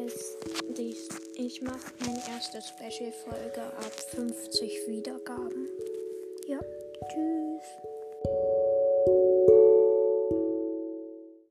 und dies, ich mache meine erste Special-Folge ab 50 Wiedergaben. Ja, tschüss.